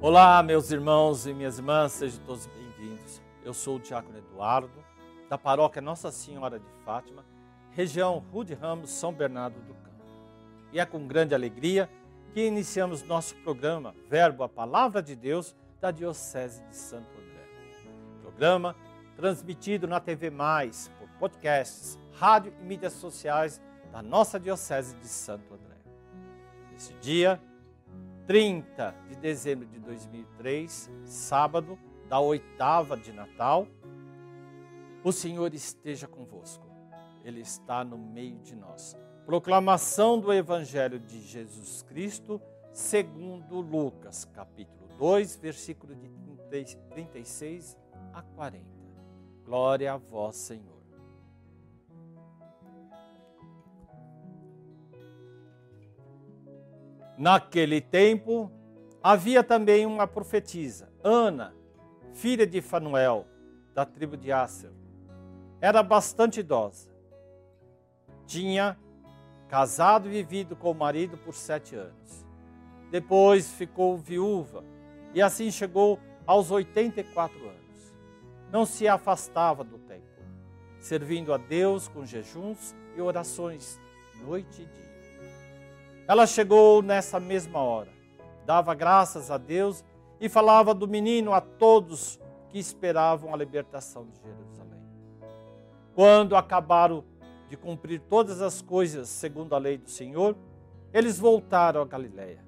Olá, meus irmãos e minhas irmãs, sejam todos bem-vindos. Eu sou o Diácono Eduardo, da paróquia Nossa Senhora de Fátima, região Rude Ramos, São Bernardo do Campo. E é com grande alegria que iniciamos nosso programa Verbo, a Palavra de Deus, da Diocese de Santo André. Programa transmitido na TV Mais, por podcasts, rádio e mídias sociais da nossa Diocese de Santo André. Nesse dia, 30 de dezembro de 2003, sábado da oitava de Natal. O Senhor esteja convosco, Ele está no meio de nós. Proclamação do Evangelho de Jesus Cristo, segundo Lucas, capítulo 2, versículo de 36 a 40. Glória a vós, Senhor. Naquele tempo, havia também uma profetisa, Ana, filha de Fanuel, da tribo de Asser. Era bastante idosa. Tinha casado e vivido com o marido por sete anos. Depois ficou viúva e assim chegou aos 84 anos. Não se afastava do templo, servindo a Deus com jejuns e orações noite e dia. Ela chegou nessa mesma hora, dava graças a Deus e falava do menino a todos que esperavam a libertação de Jerusalém. Quando acabaram de cumprir todas as coisas segundo a lei do Senhor, eles voltaram a Galiléia,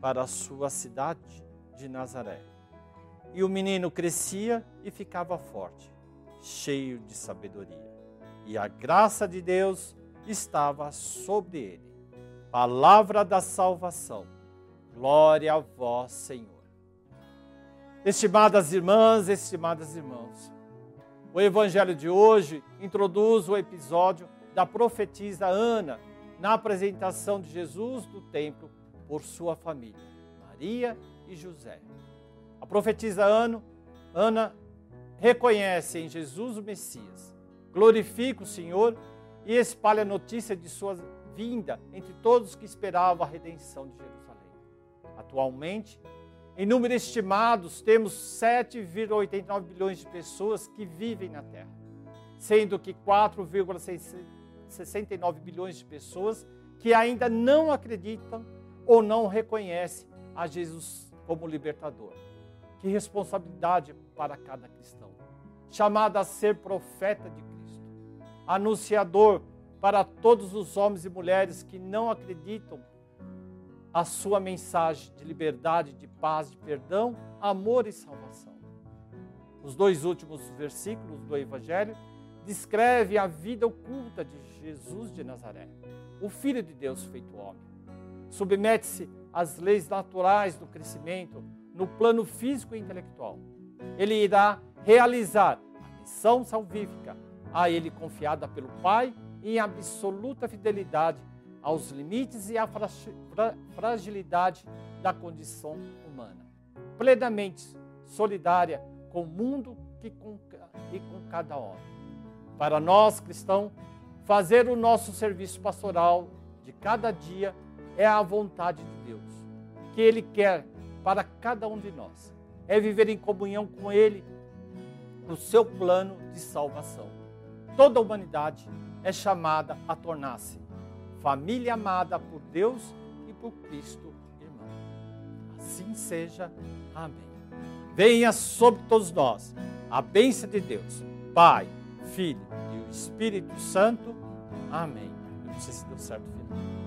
para a sua cidade de Nazaré. E o menino crescia e ficava forte, cheio de sabedoria. E a graça de Deus estava sobre ele. Palavra da salvação. Glória a vós, Senhor. Estimadas irmãs, estimados irmãos, o evangelho de hoje introduz o episódio da profetisa Ana na apresentação de Jesus do templo por sua família, Maria e José. A profetisa Ana, Ana reconhece em Jesus o Messias, glorifica o Senhor e espalha a notícia de sua vinda entre todos que esperavam a redenção de Jerusalém. Atualmente, em números estimados, temos 7,89 bilhões de pessoas que vivem na Terra, sendo que 4,69 bilhões de pessoas que ainda não acreditam ou não reconhecem a Jesus como libertador. Que responsabilidade para cada cristão, chamado a ser profeta de Cristo, anunciador para todos os homens e mulheres que não acreditam a sua mensagem de liberdade, de paz, de perdão, amor e salvação. Os dois últimos versículos do Evangelho descrevem a vida oculta de Jesus de Nazaré, o Filho de Deus feito homem. Submete-se às leis naturais do crescimento no plano físico e intelectual. Ele irá realizar a missão salvífica a ele confiada pelo Pai em absoluta fidelidade aos limites e à fragilidade da condição humana, plenamente solidária com o mundo e com, cada homem. Para nós cristãos, fazer o nosso serviço pastoral de cada dia é a vontade de Deus, que Ele quer para cada um de nós. É viver em comunhão com Ele, no seu plano de salvação. Toda a humanidade é chamada a tornar-se família amada por Deus e por Cristo, irmão. Assim seja. Amém. Venha sobre todos nós a bênção de Deus, Pai, Filho e o Espírito Santo. Amém. Eu não sei se deu certo, filho.